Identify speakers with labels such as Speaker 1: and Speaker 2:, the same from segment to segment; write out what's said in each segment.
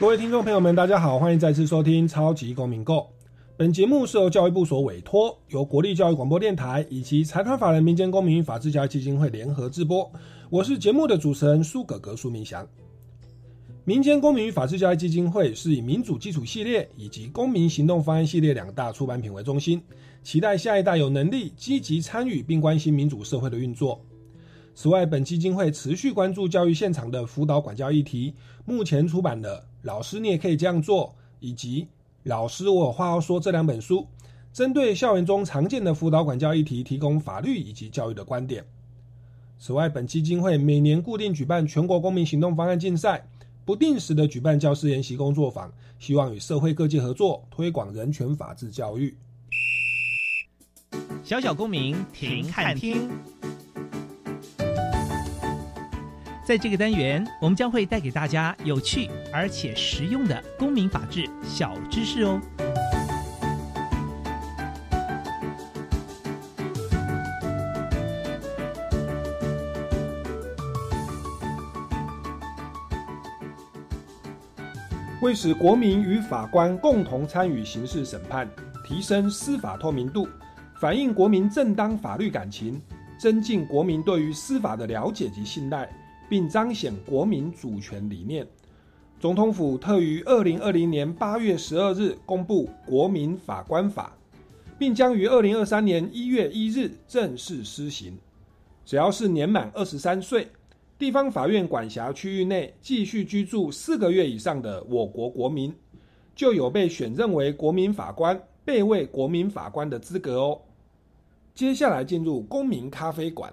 Speaker 1: 各位听众朋友们，大家好，欢迎再次收听《超级公民购》。本节目是由教育部所委托，由国立教育广播电台以及财团法人民间公民与法治教育基金会联合制播。我是节目的主持人苏格格苏明祥。民间公民与法治教育基金会是以民主基础系列以及公民行动方案系列两大出版品为中心，期待下一代有能力积极参与并关心民主社会的运作。此外，本基金会持续关注教育现场的辅导管教议题。目前出版的《老师你也可以这样做》以及《老师我有话要说》这两本书，针对校园中常见的辅导管教议题，提供法律以及教育的观点。此外，本基金会每年固定举办全国公民行动方案竞赛，不定时的举办教师研习工作坊，希望与社会各界合作，推广人权法治教育。
Speaker 2: 小小公民停看听。在这个单元，我们将会带给大家有趣而且实用的公民法治小知识哦。
Speaker 1: 为使国民与法官共同参与刑事审判，提升司法透明度，反映国民正当法律感情，增进国民对于司法的了解及信赖。并彰显国民主权理念。总统府特于二零二零年八月十二日公布《国民法官法》，并将于二零二三年一月一日正式施行。只要是年满二十三岁、地方法院管辖区域内继续居住四个月以上的我国国民，就有被选任为国民法官、被位国民法官的资格哦。接下来进入公民咖啡馆。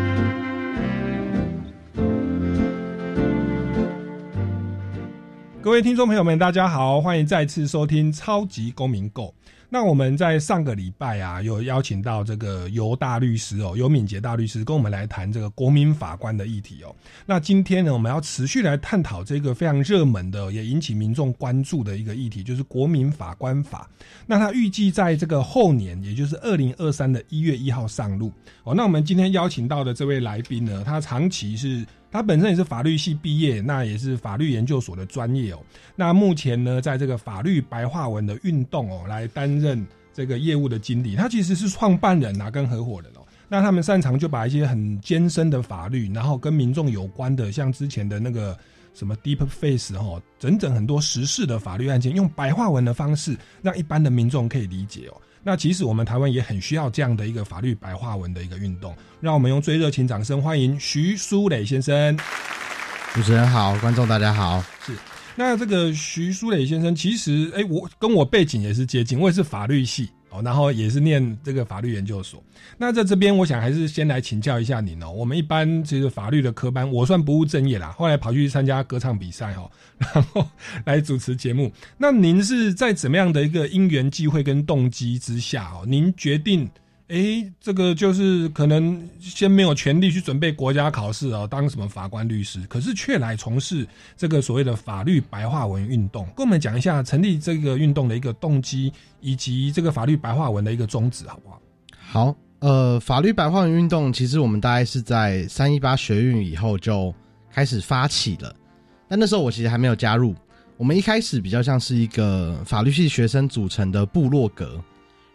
Speaker 1: 各位听众朋友们，大家好，欢迎再次收听《超级公民购》。那我们在上个礼拜啊，有邀请到这个尤大律师哦，尤敏杰大律师跟我们来谈这个国民法官的议题哦。那今天呢，我们要持续来探讨这个非常热门的，也引起民众关注的一个议题，就是国民法官法。那他预计在这个后年，也就是二零二三的一月一号上路哦。那我们今天邀请到的这位来宾呢，他长期是。他本身也是法律系毕业，那也是法律研究所的专业哦。那目前呢，在这个法律白话文的运动哦，来担任这个业务的经理。他其实是创办人啊，跟合伙人哦。那他们擅长就把一些很艰深的法律，然后跟民众有关的，像之前的那个什么 Deep Face 哈，整整很多时事的法律案件，用白话文的方式，让一般的民众可以理解哦。那其实我们台湾也很需要这样的一个法律白话文的一个运动，让我们用最热情掌声欢迎徐书磊先生。
Speaker 3: 主持人好，观众大家好。
Speaker 1: 是，那这个徐书磊先生，其实哎，我跟我背景也是接近，我也是法律系。哦，然后也是念这个法律研究所。那在这边，我想还是先来请教一下您哦。我们一般其实法律的科班，我算不务正业啦。后来跑去参加歌唱比赛哦，然后来主持节目。那您是在怎么样的一个因缘际会跟动机之下哦，您决定？哎，这个就是可能先没有权利去准备国家考试哦，当什么法官、律师，可是却来从事这个所谓的法律白话文运动。跟我们讲一下成立这个运动的一个动机，以及这个法律白话文的一个宗旨，好不好？
Speaker 3: 好，呃，法律白话文运动其实我们大概是在三一八学运以后就开始发起了，但那时候我其实还没有加入。我们一开始比较像是一个法律系学生组成的部落格。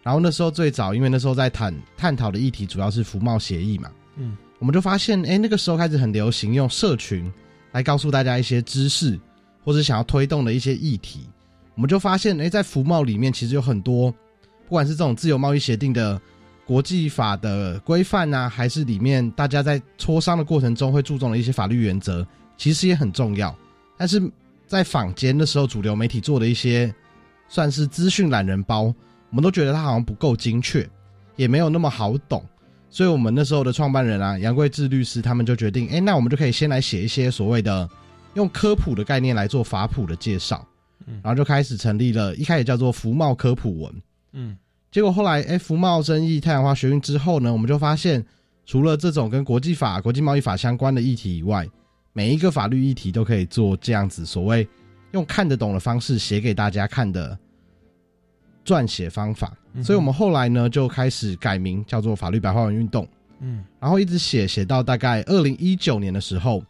Speaker 3: 然后那时候最早，因为那时候在谈探讨的议题主要是服贸协议嘛，嗯，我们就发现，哎，那个时候开始很流行用社群来告诉大家一些知识，或者想要推动的一些议题，我们就发现，哎，在服贸里面其实有很多，不管是这种自由贸易协定的国际法的规范啊，还是里面大家在磋商的过程中会注重的一些法律原则，其实也很重要。但是在坊间的时候，主流媒体做的一些算是资讯懒人包，我们都觉得它好像不够精确，也没有那么好懂。所以，我们那时候的创办人啊，杨贵志律师他们就决定，哎，那我们就可以先来写一些所谓的用科普的概念来做法普的介绍，然后就开始成立了，一开始叫做福茂科普文，嗯，结果后来，哎，福茂争议太阳花学运之后呢，我们就发现，除了这种跟国际法、国际贸易法相关的议题以外，每一个法律议题都可以做这样子所谓用看得懂的方式写给大家看的。撰写方法，所以我们后来呢就开始改名叫做法律白话文运动，嗯，然后一直写写到大概二零一九年的时候，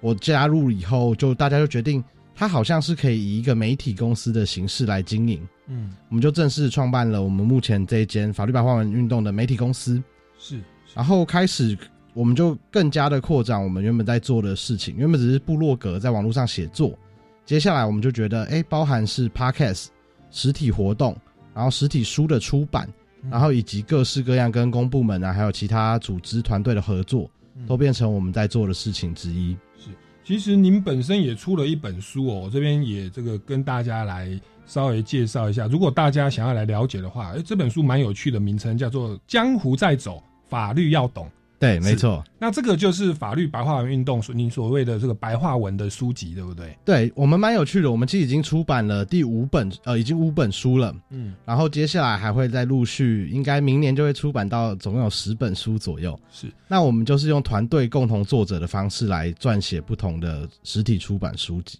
Speaker 3: 我加入以后，就大家就决定，它好像是可以以一个媒体公司的形式来经营，嗯，我们就正式创办了我们目前这一间法律白话文运动的媒体公司，
Speaker 1: 是，
Speaker 3: 然后开始我们就更加的扩展我们原本在做的事情，原本只是部落格在网络上写作，接下来我们就觉得，哎，包含是 podcast 实体活动。然后实体书的出版，然后以及各式各样跟公部门啊，还有其他组织团队的合作，都变成我们在做的事情之一。
Speaker 1: 是，其实您本身也出了一本书哦，我这边也这个跟大家来稍微介绍一下。如果大家想要来了解的话，哎，这本书蛮有趣的，名称叫做《江湖在走，法律要懂》。
Speaker 3: 对，没错。
Speaker 1: 那这个就是法律白话文运动，你所谓的这个白话文的书籍，对不对？
Speaker 3: 对我们蛮有趣的。我们其实已经出版了第五本，呃，已经五本书了。嗯，然后接下来还会再陆续，应该明年就会出版到总共有十本书左右。
Speaker 1: 是。
Speaker 3: 那我们就是用团队共同作者的方式来撰写不同的实体出版书籍。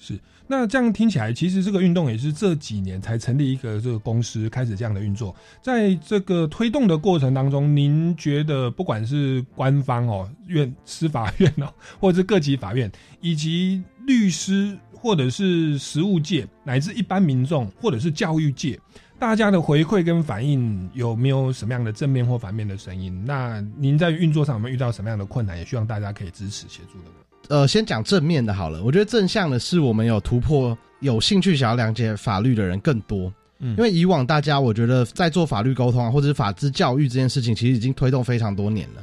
Speaker 1: 是。那这样听起来，其实这个运动也是这几年才成立一个这个公司，开始这样的运作。在这个推动的过程当中，您觉得不管是官方哦、院、司法院哦，或者是各级法院，以及律师，或者是实务界，乃至一般民众，或者是教育界，大家的回馈跟反应有没有什么样的正面或反面的声音？那您在运作上有没有遇到什么样的困难？也希望大家可以支持协助的。
Speaker 3: 呃，先讲正面的好了。我觉得正向的是，我们有突破，有兴趣想要了解法律的人更多。嗯，因为以往大家，我觉得在做法律沟通啊，或者是法治教育这件事情，其实已经推动非常多年了，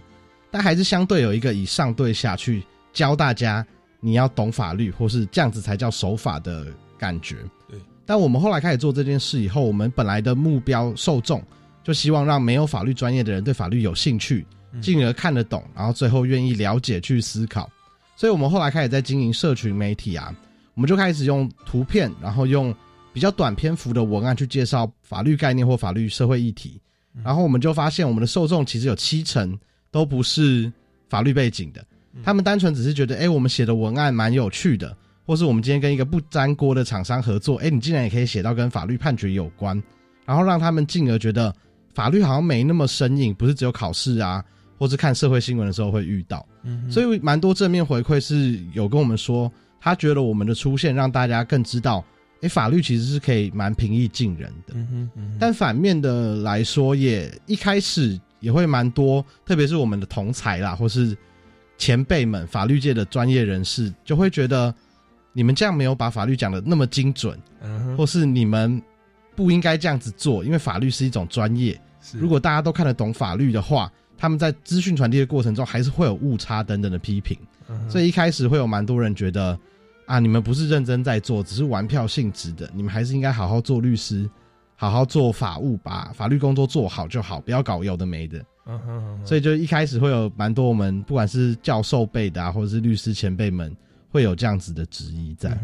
Speaker 3: 但还是相对有一个以上对下去教大家你要懂法律，或是这样子才叫守法的感觉。
Speaker 1: 对。
Speaker 3: 但我们后来开始做这件事以后，我们本来的目标受众就希望让没有法律专业的人对法律有兴趣，进而看得懂，然后最后愿意了解去思考。所以，我们后来开始在经营社群媒体啊，我们就开始用图片，然后用比较短篇幅的文案去介绍法律概念或法律社会议题。然后我们就发现，我们的受众其实有七成都不是法律背景的，他们单纯只是觉得，哎，我们写的文案蛮有趣的，或是我们今天跟一个不沾锅的厂商合作，哎，你竟然也可以写到跟法律判决有关，然后让他们进而觉得法律好像没那么生硬，不是只有考试啊。或是看社会新闻的时候会遇到，所以蛮多正面回馈是有跟我们说，他觉得我们的出现让大家更知道，哎，法律其实是可以蛮平易近人的。但反面的来说，也一开始也会蛮多，特别是我们的同才啦，或是前辈们，法律界的专业人士，就会觉得你们这样没有把法律讲的那么精准，或是你们不应该这样子做，因为法律是一种专业，如果大家都看得懂法律的话。他们在资讯传递的过程中，还是会有误差等等的批评，所以一开始会有蛮多人觉得，啊，你们不是认真在做，只是玩票性质的，你们还是应该好好做律师，好好做法务，把法律工作做好就好，不要搞有的没的。所以就一开始会有蛮多我们不管是教授辈的啊，或者是律师前辈们，会有这样子的质疑在。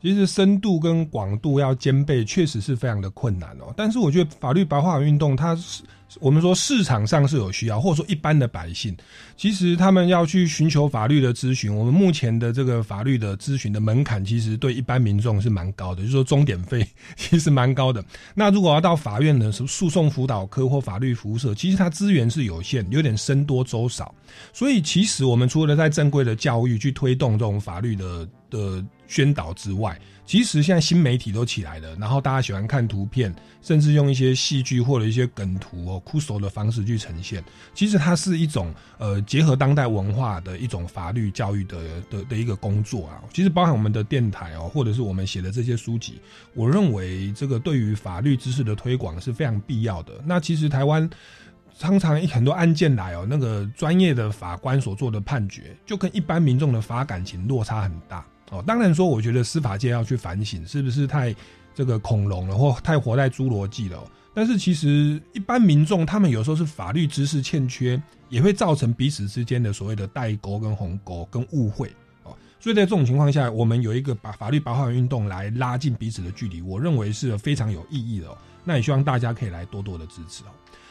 Speaker 1: 其实深度跟广度要兼备，确实是非常的困难哦。但是我觉得法律白话运动它是。我们说市场上是有需要，或者说一般的百姓，其实他们要去寻求法律的咨询。我们目前的这个法律的咨询的门槛，其实对一般民众是蛮高的，就是说终点费 其实蛮高的。那如果要到法院的诉讼辅导科或法律服务社，其实它资源是有限，有点僧多粥少。所以其实我们除了在正规的教育去推动这种法律的的宣导之外，其实现在新媒体都起来了，然后大家喜欢看图片，甚至用一些戏剧或者一些梗图哦、酷手的方式去呈现。其实它是一种呃结合当代文化的一种法律教育的的的一个工作啊。其实包含我们的电台哦，或者是我们写的这些书籍，我认为这个对于法律知识的推广是非常必要的。那其实台湾。常常很多案件来哦，那个专业的法官所做的判决，就跟一般民众的法感情落差很大哦。当然说，我觉得司法界要去反省，是不是太这个恐龙了，或太活在侏罗纪了？但是其实一般民众他们有时候是法律知识欠缺，也会造成彼此之间的所谓的代沟、跟鸿沟、跟误会哦。所以在这种情况下，我们有一个把法律白话运动来拉近彼此的距离，我认为是非常有意义的。那也希望大家可以来多多的支持哦。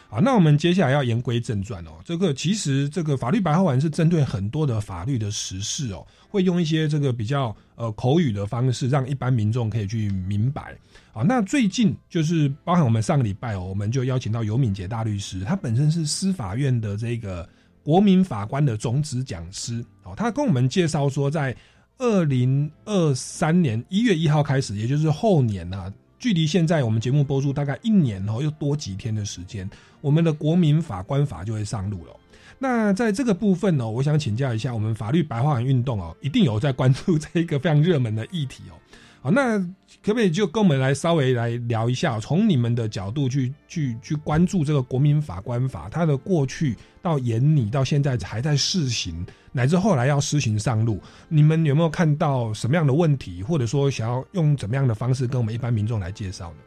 Speaker 1: 好，那我们接下来要言归正传哦。这个其实这个法律白话文是针对很多的法律的实事哦，会用一些这个比较呃口语的方式，让一般民众可以去明白。好，那最近就是包含我们上个礼拜哦，我们就邀请到尤敏杰大律师，他本身是司法院的这个国民法官的总指讲师哦，他跟我们介绍说，在二零二三年一月一号开始，也就是后年啊。距离现在我们节目播出大概一年哦，又多几天的时间，我们的国民法官法就会上路了。那在这个部分呢，我想请教一下，我们法律白话文运动哦，一定有在关注这一个非常热门的议题哦。好，那可不可以就跟我们来稍微来聊一下，从你们的角度去去去关注这个国民法官法，它的过去到研拟到现在还在试行，乃至后来要施行上路，你们有没有看到什么样的问题，或者说想要用怎么样的方式跟我们一般民众来介绍呢？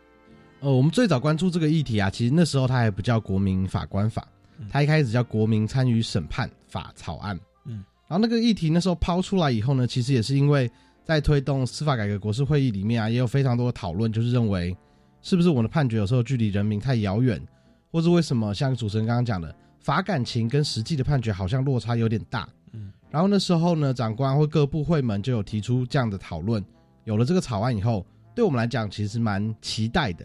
Speaker 3: 呃，我们最早关注这个议题啊，其实那时候它还不叫国民法官法，它一开始叫国民参与审判法草案。嗯，然后那个议题那时候抛出来以后呢，其实也是因为。在推动司法改革国事会议里面啊，也有非常多的讨论，就是认为是不是我们的判决有时候距离人民太遥远，或是为什么像主持人刚刚讲的，法感情跟实际的判决好像落差有点大。嗯，然后那时候呢，长官或各部会们就有提出这样的讨论。有了这个草案以后，对我们来讲其实蛮期待的，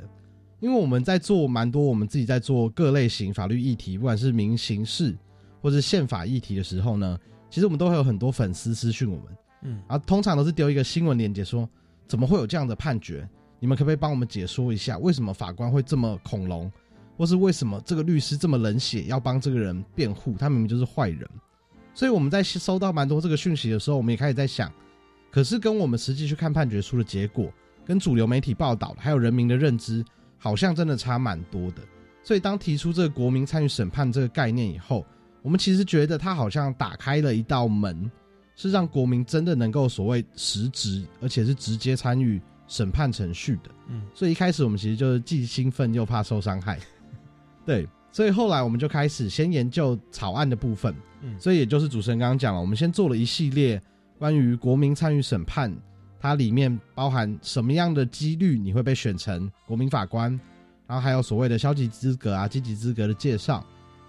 Speaker 3: 因为我们在做蛮多我们自己在做各类型法律议题，不管是民刑事或是宪法议题的时候呢，其实我们都会有很多粉丝私讯我们。嗯，啊，通常都是丢一个新闻链接，说怎么会有这样的判决？你们可不可以帮我们解说一下，为什么法官会这么恐龙，或是为什么这个律师这么冷血，要帮这个人辩护？他明明就是坏人。所以我们在收到蛮多这个讯息的时候，我们也开始在想，可是跟我们实际去看判决书的结果，跟主流媒体报道还有人民的认知，好像真的差蛮多的。所以当提出这个国民参与审判这个概念以后，我们其实觉得它好像打开了一道门。是让国民真的能够所谓实质，而且是直接参与审判程序的。嗯，所以一开始我们其实就是既兴奋又怕受伤害。对，所以后来我们就开始先研究草案的部分。嗯，所以也就是主持人刚刚讲了，我们先做了一系列关于国民参与审判，它里面包含什么样的几率你会被选成国民法官，然后还有所谓的消极资格啊、积极资格的介绍，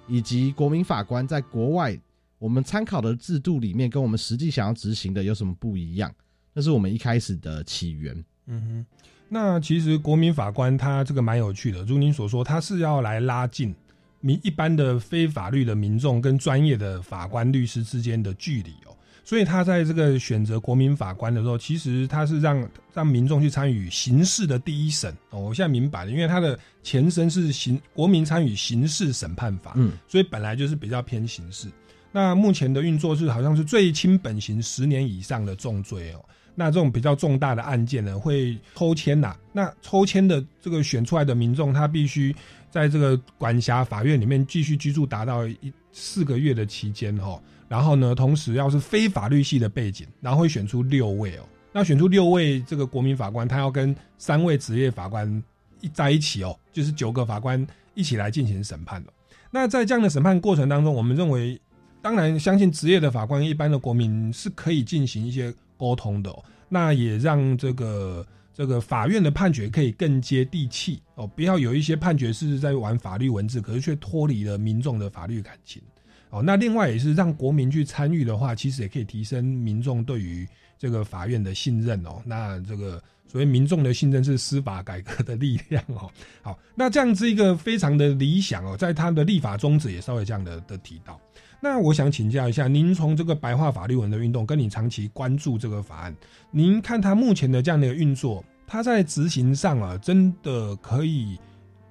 Speaker 3: 以及国民法官在国外。我们参考的制度里面跟我们实际想要执行的有什么不一样？那是我们一开始的起源。
Speaker 1: 嗯哼，那其实国民法官他这个蛮有趣的，如您所说，他是要来拉近民一般的非法律的民众跟专业的法官律师之间的距离哦。所以他在这个选择国民法官的时候，其实他是让让民众去参与刑事的第一审哦。我现在明白了，因为他的前身是刑国民参与刑事审判法，嗯，所以本来就是比较偏刑事。那目前的运作是好像是最轻本刑十年以上的重罪哦。那这种比较重大的案件呢，会抽签呐。那抽签的这个选出来的民众，他必须在这个管辖法院里面继续居住达到一四个月的期间哦。然后呢，同时要是非法律系的背景，然后会选出六位哦。那选出六位这个国民法官，他要跟三位职业法官一在一起哦，就是九个法官一起来进行审判的。那在这样的审判过程当中，我们认为。当然，相信职业的法官、一般的国民是可以进行一些沟通的。那也让这个这个法院的判决可以更接地气哦，不要有一些判决是在玩法律文字，可是却脱离了民众的法律感情哦。那另外也是让国民去参与的话，其实也可以提升民众对于这个法院的信任哦。那这个所谓民众的信任是司法改革的力量哦。好，那这样子一个非常的理想哦，在他的立法宗旨也稍微这样的的提到。那我想请教一下，您从这个白话法律文的运动，跟你长期关注这个法案，您看它目前的这样的运作，它在执行上啊，真的可以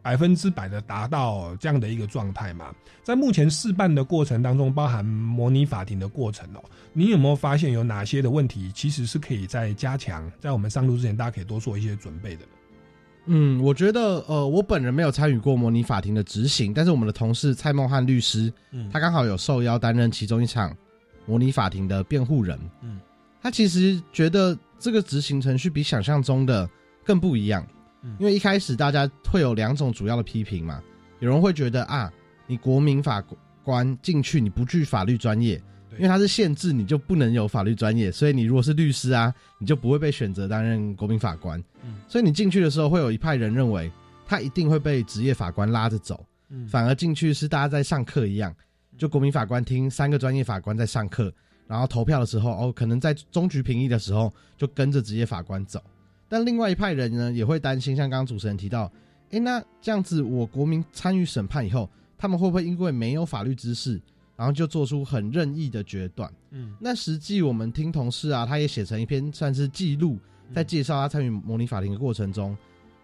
Speaker 1: 百分之百的达到这样的一个状态嘛？在目前试办的过程当中，包含模拟法庭的过程哦，你有没有发现有哪些的问题，其实是可以在加强，在我们上路之前，大家可以多做一些准备的？
Speaker 3: 嗯，我觉得呃，我本人没有参与过模拟法庭的执行，但是我们的同事蔡梦汉律师，
Speaker 1: 嗯
Speaker 3: 他刚好有受邀担任其中一场模拟法庭的辩护人。
Speaker 1: 嗯，
Speaker 3: 他其实觉得这个执行程序比想象中的更不一样，
Speaker 1: 嗯
Speaker 3: 因为一开始大家会有两种主要的批评嘛，有人会觉得啊，你国民法官进去你不具法律专业，因为它是限制你就不能有法律专业，所以你如果是律师啊，你就不会被选择担任国民法官。
Speaker 1: 嗯。
Speaker 3: 所以你进去的时候，会有一派人认为他一定会被职业法官拉着走，
Speaker 1: 嗯。
Speaker 3: 反而进去是大家在上课一样，就国民法官听三个专业法官在上课，然后投票的时候，哦，可能在终局评议的时候就跟着职业法官走。但另外一派人呢，也会担心，像刚刚主持人提到，诶，那这样子，我国民参与审判以后，他们会不会因为没有法律知识，然后就做出很任意的决断？
Speaker 1: 嗯
Speaker 3: 那实际我们听同事啊，他也写成一篇算是记录，在介绍他参与模拟法庭的过程中，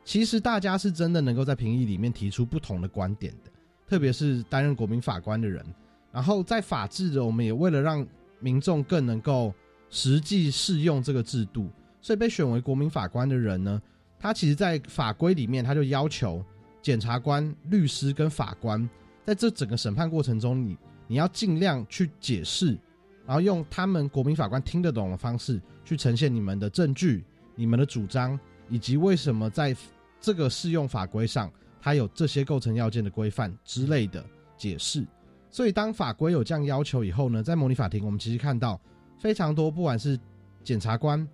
Speaker 3: 其实大家是真的能够在评议里面提出不同的观点的，特别是担任国民法官的人。然后在法治的，我们也为了让民众更能够实际适用这个制度，所以被选为国民法官的人呢，他其实在法规里面他就要求检察官、律师跟法官在这整个审判过程中，你你要尽量去解释。然后用他们国民法官听得懂的方式去呈现你们的证据、你们的主张，以及为什么在这个适用法规上它有这些构成要件的规范之类的解释。所以当法规有这样要求以后呢，在模拟法庭我们其实看到非常多，不管是检察官、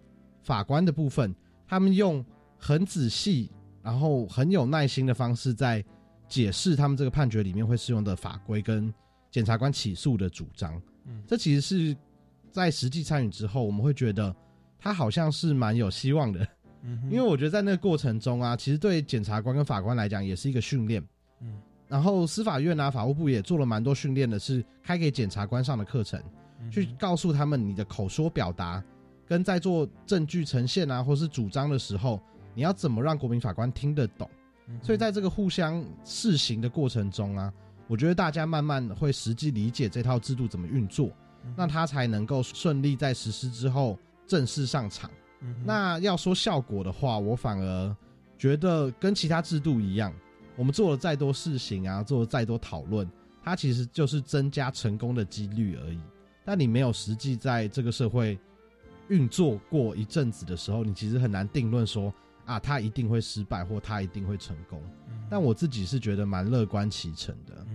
Speaker 3: 法官的部分，他们用很仔细，然后很有耐心的方式在解释他们这个判决里面会适用的法规跟检察官起诉的主张。
Speaker 1: 嗯。
Speaker 3: 这其实是在实际参与之后，我们会觉得他好像是蛮有希望的，
Speaker 1: 嗯
Speaker 3: 因为我觉得在那个过程中啊，其实对检察官跟法官来讲也是一个训练。
Speaker 1: 嗯。
Speaker 3: 然后司法院啊、法务部也做了蛮多训练的，是开给检察官上的课程，
Speaker 1: 嗯
Speaker 3: 去告诉他们你的口说表达跟在做证据呈现啊，或是主张的时候，你要怎么让国民法官听得懂。所以在这个互相试行的过程中啊，我觉得大家慢慢会实际理解这套制度怎么运作，
Speaker 1: 嗯
Speaker 3: 那他才能够顺利在实施之后正式上场。那要说效果的话，我反而觉得跟其他制度一样，我们做了再多事情啊，做了再多讨论，它其实就是增加成功的几率而已。但你没有实际在这个社会运作过一阵子的时候，你其实很难定论说啊，它一定会失败或它一定会成功。但我自己是觉得蛮乐观其成的。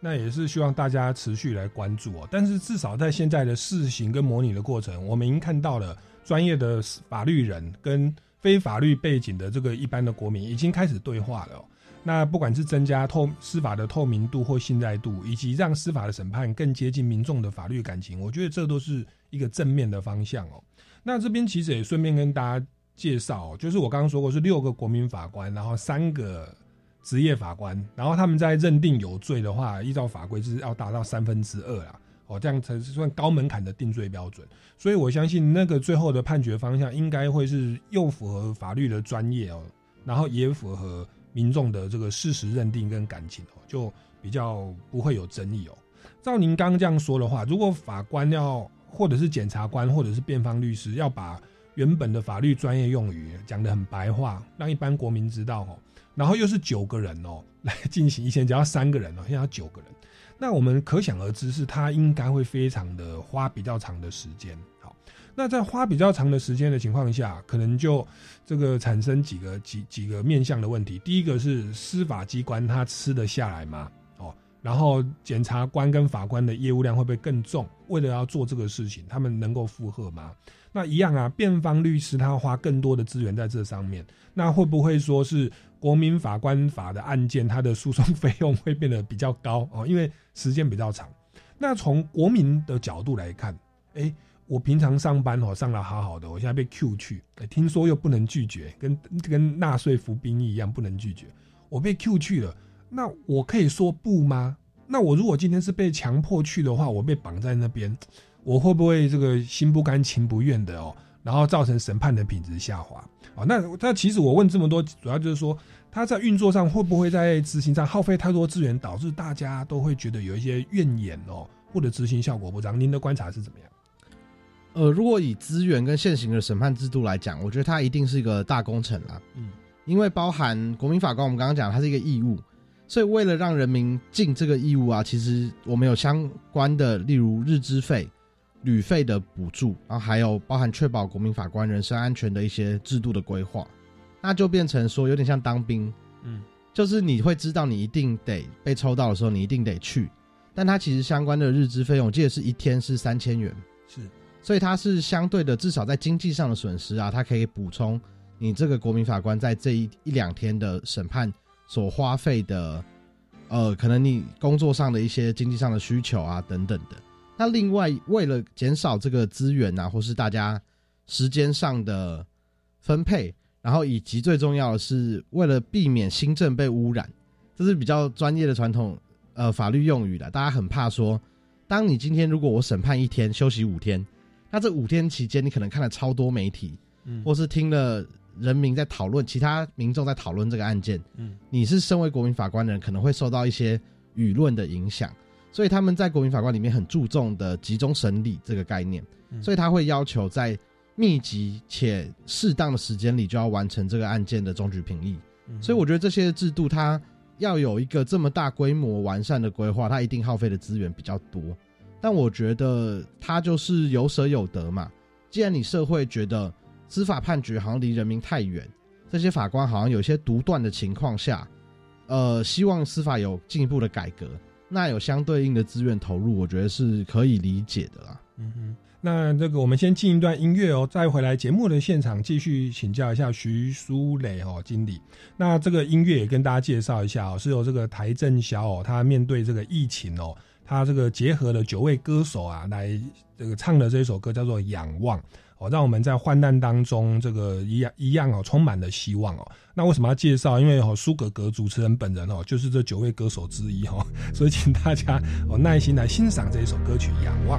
Speaker 1: 那也是希望大家持续来关注哦。但是至少在现在的试行跟模拟的过程，我们已经看到了专业的法律人跟非法律背景的这个一般的国民已经开始对话了哦、那不管是增加透司法的透明度或信赖度，以及让司法的审判更接近民众的法律感情，我觉得这都是一个正面的方向哦。那这边其实也顺便跟大家介绍，就是我刚刚说过是六个国民法官，然后三个职业法官，然后他们在认定有罪的话，依照法规是要达到三分之二啦，哦，这样才是算高门槛的定罪标准。所以我相信那个最后的判决方向应该会是又符合法律的专业哦，然后也符合民众的这个事实认定跟感情哦，就比较不会有争议哦。照您刚刚这样说的话，如果法官要或者是检察官或者是辩方律师要把原本的法律专业用语讲得很白话，让一般国民知道哦，然后又是九个人哦 来进行，以前只要三个人哦，现在要九个人，那我们可想而知是他应该会非常的花比较长的时间。那在花比较长的时间的情况下，可能就这个产生几个几几个面向的问题。第一个是司法机关他吃得下来吗？哦，然后检察官跟法官的业务量会不会更重？为了要做这个事情，他们能够负荷吗？那一样啊，辩方律师他花更多的资源在这上面，那会不会说是国民法官法的案件，它的诉讼 费用会变得比较高哦？因为时间比较长。那从国民的角度来看，诶，我平常上班哦上的好好的，我现在被 Q 去，听说又不能拒绝，跟跟纳税服兵役一样不能拒绝，我被 Q 去了，那我可以说不吗？那我如果今天是被强迫去的话，我被绑在那边，我会不会这个心不甘情不愿的哦？然后造成审判的品质下滑哦？那那其实我问这么多，主要就是说，它在运作上会不会在执行上耗费太多资源，导致大家都会觉得有一些怨言哦，或者执行效果不彰？您的观察是怎么样？
Speaker 3: 呃，如果以资源跟现行的审判制度来讲，我觉得它一定是一个大工程啦。
Speaker 1: 嗯，
Speaker 3: 因为包含国民法官，我们刚刚讲它是一个义务，所以为了让人民尽这个义务啊，其实我们有相关的，例如日资费、旅费的补助，然后还有包含确保国民法官人身安全的一些制度的规划，那就变成说有点像当兵，
Speaker 1: 嗯，
Speaker 3: 就是你会知道你一定得被抽到的时候，你一定得去，但它其实相关的日资费用，我记得是一天是三千元。
Speaker 1: 是，
Speaker 3: 所以它是相对的，至少在经济上的损失啊，它可以补充你这个国民法官在这一一两天的审判所花费的，呃，可能你工作上的一些经济上的需求啊等等的。那另外，为了减少这个资源啊，或是大家时间上的分配，然后以及最重要的是，为了避免新政被污染，这是比较专业的传统呃法律用语的，大家很怕说。当你今天如果我审判一天，休息五天，那这五天期间你可能看了超多媒体，
Speaker 1: 嗯。
Speaker 3: 或是听了人民在讨论，其他民众在讨论这个案件，
Speaker 1: 嗯。
Speaker 3: 你是身为国民法官的人，可能会受到一些舆论的影响，所以他们在国民法官里面很注重的集中审理这个概念，
Speaker 1: 嗯。
Speaker 3: 所以他会要求在密集且适当的时间里就要完成这个案件的终局评议，
Speaker 1: 嗯。
Speaker 3: 所以我觉得这些制度它要有一个这么大规模完善的规划，它一定耗费的资源比较多。但我觉得他就是有舍有得嘛。既然你社会觉得司法判决好像离人民太远，这些法官好像有些独断的情况下，呃，希望司法有进一步的改革，那有相对应的资源投入，我觉得是可以理解的啦。
Speaker 1: 嗯哼，那这个我们先进一段音乐哦，再回来节目的现场继续请教一下徐书磊哦经理。那这个音乐也跟大家介绍一下哦，是由这个台正小哦，他面对这个疫情哦，他这个结合了九位歌手啊来这个唱的这首歌叫做《仰望》哦，让我们在患难当中这个一样一样哦，充满了希望哦。那为什么要介绍？因为哦，苏格格主持人本人哦，就是这九位歌手之一哦，所以请大家哦耐心来欣赏这一首歌曲《仰望》。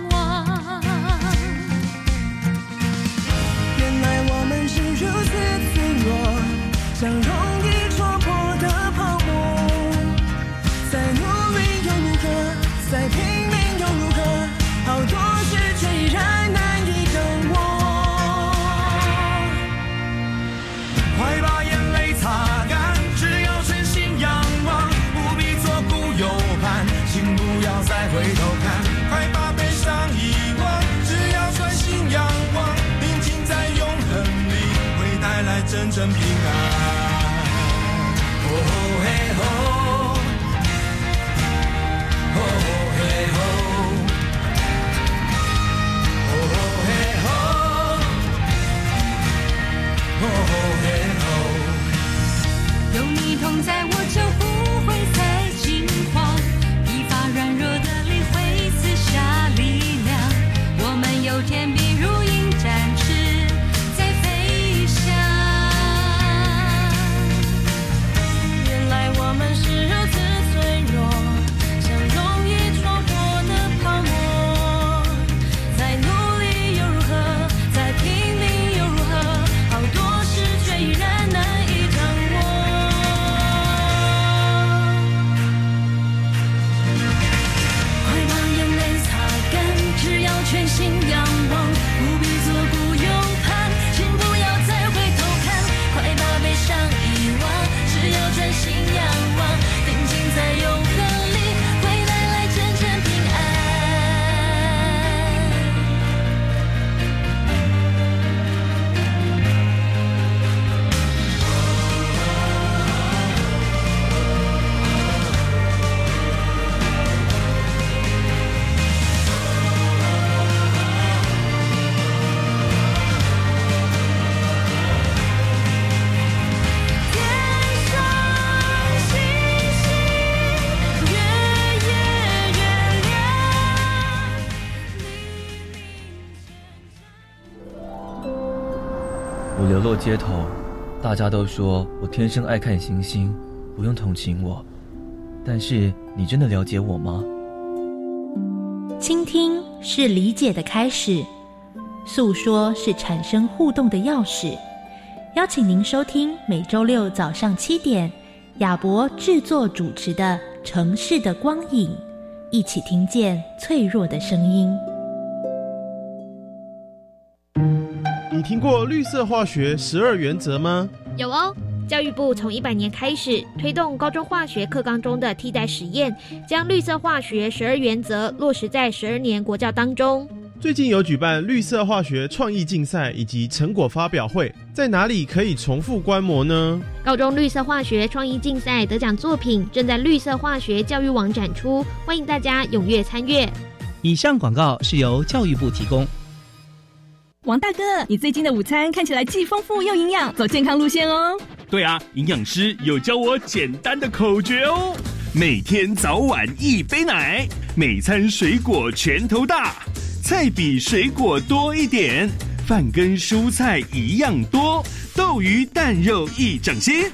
Speaker 4: 像容
Speaker 5: you know 街头，大家都说我天生爱看星星，不用同情我。但是你真的了解我吗？
Speaker 6: 倾听是理解的开始，诉说是产生互动的钥匙。邀请您收听每周六早上七点，亚博制作主持的《城市的光影》，一起听见脆弱的声音。
Speaker 7: 你听过绿色化学十二原则吗？
Speaker 8: 有哦，教育部从一百年开始推动高中化学课纲中的替代实验，将绿色化学十二原则落实在十二年国教当中。
Speaker 7: 最近有举办绿色化学创意竞赛以及成果发表会，在哪里可以重复观摩呢？
Speaker 8: 高中绿色化学创意竞赛得奖作品正在绿色化学教育网展出，欢迎大家踊跃参阅。
Speaker 2: 以上广告是由教育部提供。
Speaker 9: 王大哥，你最近的午餐看起来既丰富又营养，走健康路线哦。
Speaker 10: 对啊，营养师有教我简单的口诀哦：每天早晚一杯奶，每餐水果拳头大，菜比水果多一点，饭跟蔬菜一样多，豆鱼蛋肉一掌心，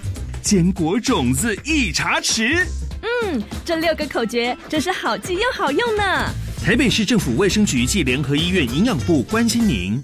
Speaker 10: 坚果种子一茶匙。
Speaker 9: 嗯，这六个口诀真是好记又好用呢。
Speaker 10: 台北市政府卫生局暨联合医院营养部关心您。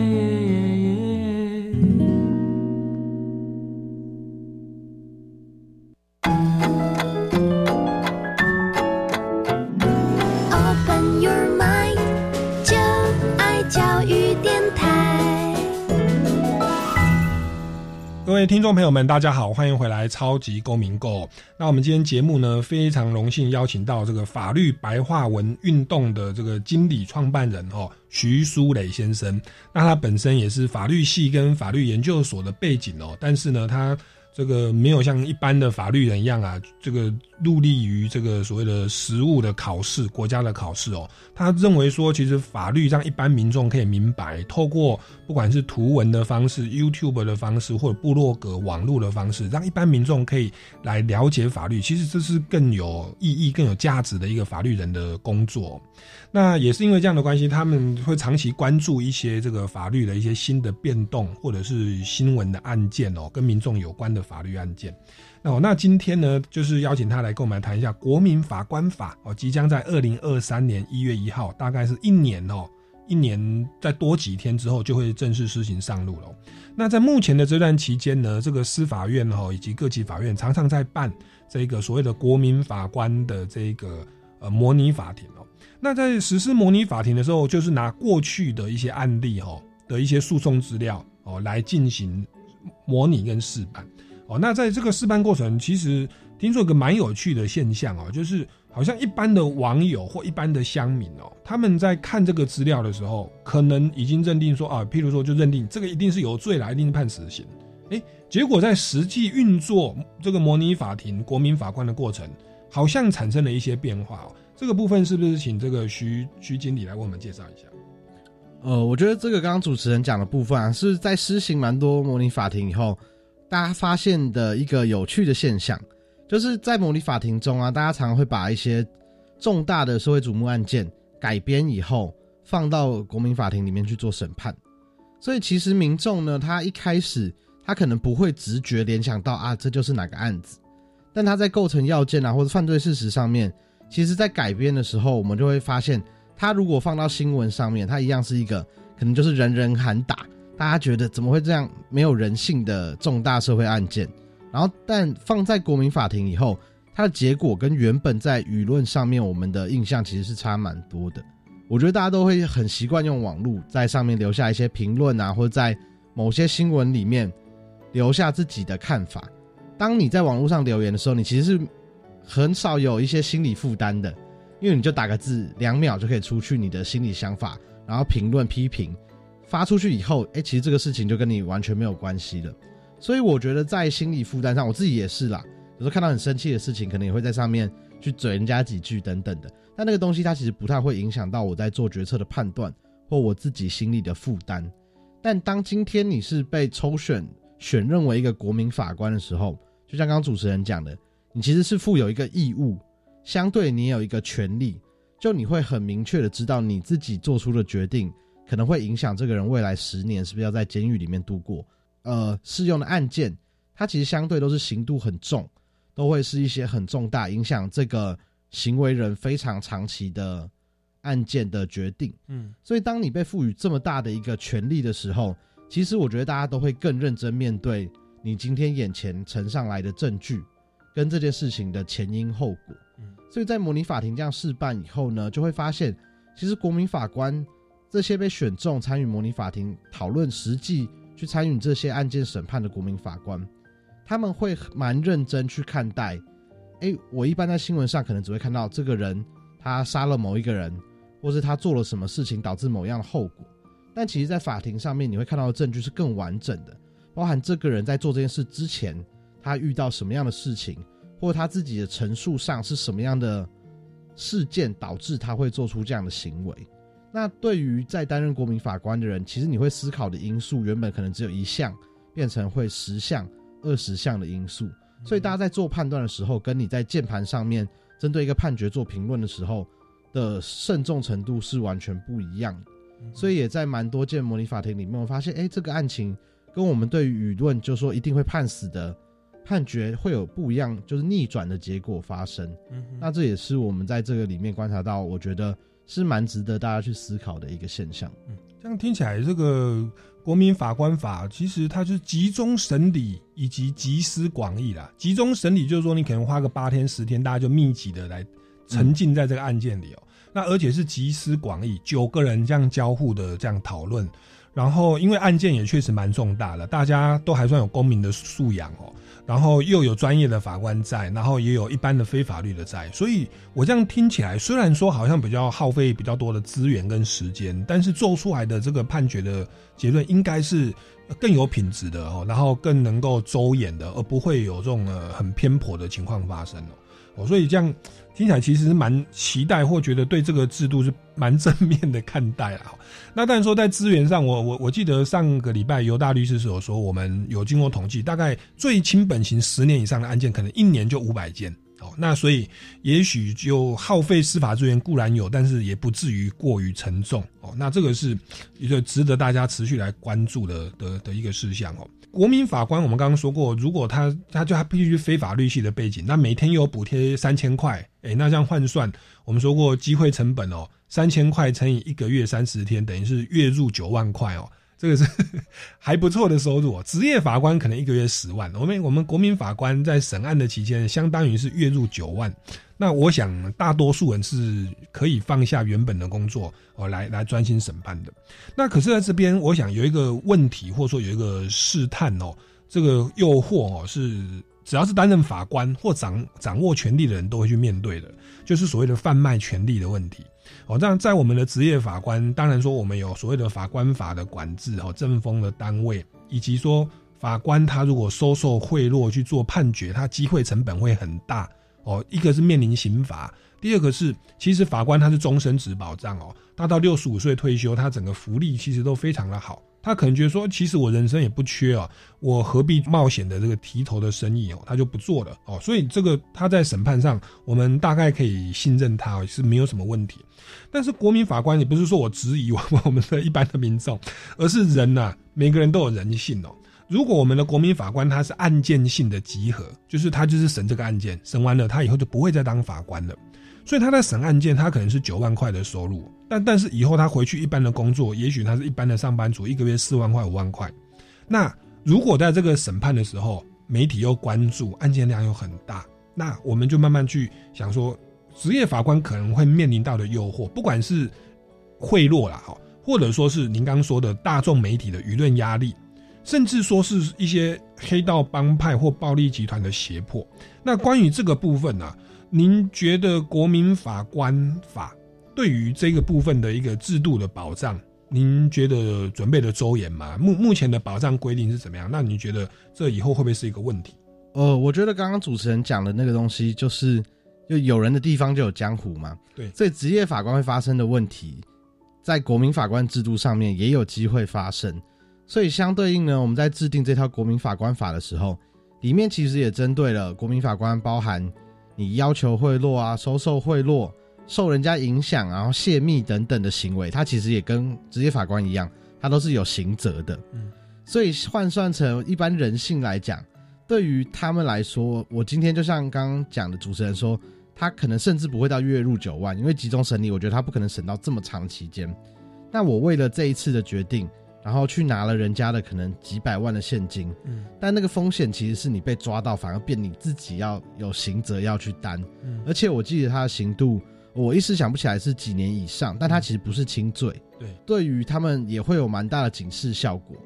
Speaker 1: 听众朋友们，大家好，欢迎回来《超级公民购》。那我们今天节目呢，非常荣幸邀请到这个法律白话文运动的这个经理创办人哦，徐书磊先生。那他本身也是法律系跟法律研究所的背景哦，但是呢，他这个没有像一般的法律人一样啊，这个入力于这个所谓的实务的考试、国家的考试哦。他认为说，其实法律让一般民众可以明白，透过不管是图文的方式、YouTube 的方式，或者部落格、网络的方式，让一般民众可以来了解法律。其实这是更有意义、更有价值的一个法律人的工作。那也是因为这样的关系，他们会长期关注一些这个法律的一些新的变动，或者是新闻的案件哦，跟民众有关的法律案件。那、哦、那今天呢，就是邀请他来跟我们谈一下《国民法官法》哦，即将在二零二三年一月一号，大概是一年哦，一年再多几天之后就会正式施行上路了。那在目前的这段期间呢，这个司法院哈以及各级法院常常在办这个所谓的国民法官的这个呃模拟法庭。那在实施模拟法庭的时候，就是拿过去的一些案例哈的一些诉讼资料哦来进行模拟跟示范。哦，那在这个示范过程，其实听说有个蛮有趣的现象哦，就是好像一般的网友或一般的乡民哦，他们在看这个资料的时候，可能已经认定说啊，譬如说就认定这个一定是有罪啦，一定是判死刑。诶，结果在实际运作这个模拟法庭国民法官的过程，好像产生了一些变化哦。这个部分是不是请这个徐徐经理来为我们介绍一下？
Speaker 3: 呃，我觉得这个刚刚主持人讲的部分啊，是在施行蛮多模拟法庭以后，大家发现的一个有趣的现象，就是在模拟法庭中啊，大家常常会把一些重大的社会瞩目案件改编以后，放到国民法庭里面去做审判。所以其实民众呢，他一开始他可能不会直觉联想到啊，这就是哪个案子，但他在构成要件啊或者犯罪事实上面，其实在改编的时候，我们就会发现，它如果放到新闻上面，它一样是一个可能就是人人喊打。大家觉得怎么会这样没有人性的重大社会案件？然后，但放在国民法庭以后，它的结果跟原本在舆论上面我们的印象其实是差蛮多的。我觉得大家都会很习惯用网络在上面留下一些评论啊，或者在某些新闻里面留下自己的看法。当你在网络上留言的时候，你其实是很少有一些心理负担的，因为你就打个字，两秒就可以出去你的心理想法，然后评论批评。发出去以后，哎、其实这个事情就跟你完全没有关系了。所以我觉得在心理负担上，我自己也是啦。有时候看到很生气的事情，可能也会在上面去嘴人家几句等等的。但那个东西它其实不太会影响到我在做决策的判断或我自己心里的负担。但当今天你是被抽选选任为一个国民法官的时候，就像刚刚主持人讲的，你其实是负有一个义务，相对你有一个权利，就你会很明确的知道你自己做出的决定可能会影响这个人未来十年是不是要在监狱里面度过。呃，适用的案件，它其实相对都是刑度很重，都会是一些很重大影响这个行为人非常长期的案件的决定。
Speaker 1: 嗯，
Speaker 3: 所以当你被赋予这么大的一个权利的时候，其实我觉得大家都会更认真面对你今天眼前呈上来的证据，跟这件事情的前因后果。
Speaker 1: 嗯，
Speaker 3: 所以在模拟法庭这样试办以后呢，就会发现，其实国民法官这些被选中参与模拟法庭讨论实际去参与这些案件审判的国民法官，他们会蛮认真去看待。诶，我一般在新闻上可能只会看到这个人他杀了某一个人，或是他做了什么事情导致某样的后果。但其实，在法庭上面，你会看到的证据是更完整的，包含这个人在做这件事之前，他遇到什么样的事情，或他自己的陈述上是什么样的事件导致他会做出这样的行为。那对于在担任国民法官的人，其实你会思考的因素，原本可能只有一项，变成会十项、二十项的因素。所以大家在做判断的时候，跟你在键盘上面针对一个判决做评论的时候的慎重程度是完全不一样的。所以也在蛮多件模拟法庭里面，我发现，哎，这个案情跟我们对于舆论就说一定会判死的判决会有不一样，就是逆转的结果发生。
Speaker 1: 嗯
Speaker 3: 那这也是我们在这个里面观察到，我觉得是蛮值得大家去思考的一个现象。
Speaker 1: 嗯这样听起来，这个国民法官法其实它就是集中审理以及集思广益啦。集中审理就是说，你可能花个八天十天，大家就密集的来沉浸在这个案件里哦。那而且是集思广益，九个人这样交互的这样讨论，然后因为案件也确实蛮重大的，大家都还算有公民的素养哦，然后又有专业的法官在，然后也有一般的非法律的在，所以我这样听起来，虽然说好像比较耗费比较多的资源跟时间，但是做出来的这个判决的结论应该是更有品质的哦，然后更能够周延的，而不会有这种呃很偏颇的情况发生哦。哦，所以这样听起来其实是蛮期待，或觉得对这个制度是蛮正面的看待啊。那但是说在资源上，我我我记得上个礼拜尤大律师所说，我们有经过统计，大概最轻本刑十年以上的案件，可能一年就五百件。哦，那所以也许就耗费司法资源固然有，但是也不至于过于沉重。哦，那这个是一个值得大家持续来关注的的的一个事项哦。国民法官，我们刚刚说过，如果他他就他必须非法律系的背景，那每天有补贴三千块，哎，那这样换算，我们说过机会成本哦，三千块乘以一个月三十天，等于是月入九万块哦，这个是 还不错的收入哦。职业法官可能一个月十万，我们我们国民法官在审案的期间，相当于是月入九万。那我想大多数人是可以放下原本的工作哦，来来专心审判的。那可是在这边，我想有一个问题，或者说有一个试探哦，这个诱惑哦，是只要是担任法官或掌掌握权力的人都会去面对的，就是所谓的贩卖权力的问题。哦，这样在我们的职业法官，当然说我们有所谓的法官法的管制哦，政风的单位，以及说法官他如果收受贿赂去做判决，他机会成本会很大。哦，一个是面临刑罚，第二个是其实法官他是终身职保障哦，他到六十五岁退休，他整个福利其实都非常的好。他可能觉得说，其实我人生也不缺哦，我何必冒险的这个提头的生意哦，他就不做了哦。所以这个他在审判上，我们大概可以信任他是没有什么问题。但是国民法官也不是说我质疑我我们的一般的民众，而是人呐、每个人都有人性哦。如果我们的国民法官他是案件性的集合，就是他就是审这个案件，审完了他以后就不会再当法官了，所以他在审案件，他可能是九万块的收入，但但是以后他回去一般的工作，也许他是一般的上班族，一个月四万块五万块。那如果在这个审判的时候，媒体又关注案件量又很大，那我们就慢慢去想说，职业法官可能会面临到的诱惑，不管是贿赂啦，哈，或者说是您刚说的大众媒体的舆论压力。甚至说是一些黑道帮派或暴力集团的胁迫。那关于这个部分呢、您觉得国民法官法对于这个部分的一个制度的保障，您觉得准备的周延吗？目目前的保障规定是怎么样？那你觉得这以后会不会是一个问题？
Speaker 3: 呃，我觉得刚刚主持人讲的那个东西，就是就有人的地方就有江湖嘛。
Speaker 1: 对
Speaker 3: 所以职业法官会发生的问题，在国民法官制度上面也有机会发生。所以相对应呢，我们在制定这套国民法官法的时候，里面其实也针对了国民法官，包含你要求贿赂啊、收受贿赂、受人家影响，然后泄密等等的行为，它其实也跟职业法官一样，它都是有刑责的。
Speaker 1: 嗯，
Speaker 3: 所以换算成一般人性来讲，对于他们来说，我今天就像刚刚讲的主持人说，他可能甚至不会到月入九万，因为集中审理，我觉得他不可能审到这么长期间。那我为了这一次的决定，然后去拿了人家的可能几百万的现金，
Speaker 1: 嗯，
Speaker 3: 但那个风险其实是你被抓到，反而变你自己要有刑责要去担。
Speaker 1: 嗯
Speaker 3: 而且我记得他的刑度，我一时想不起来是几年以上，但他其实不是轻罪。
Speaker 1: 对，
Speaker 3: 对于他们也会有蛮大的警示效果，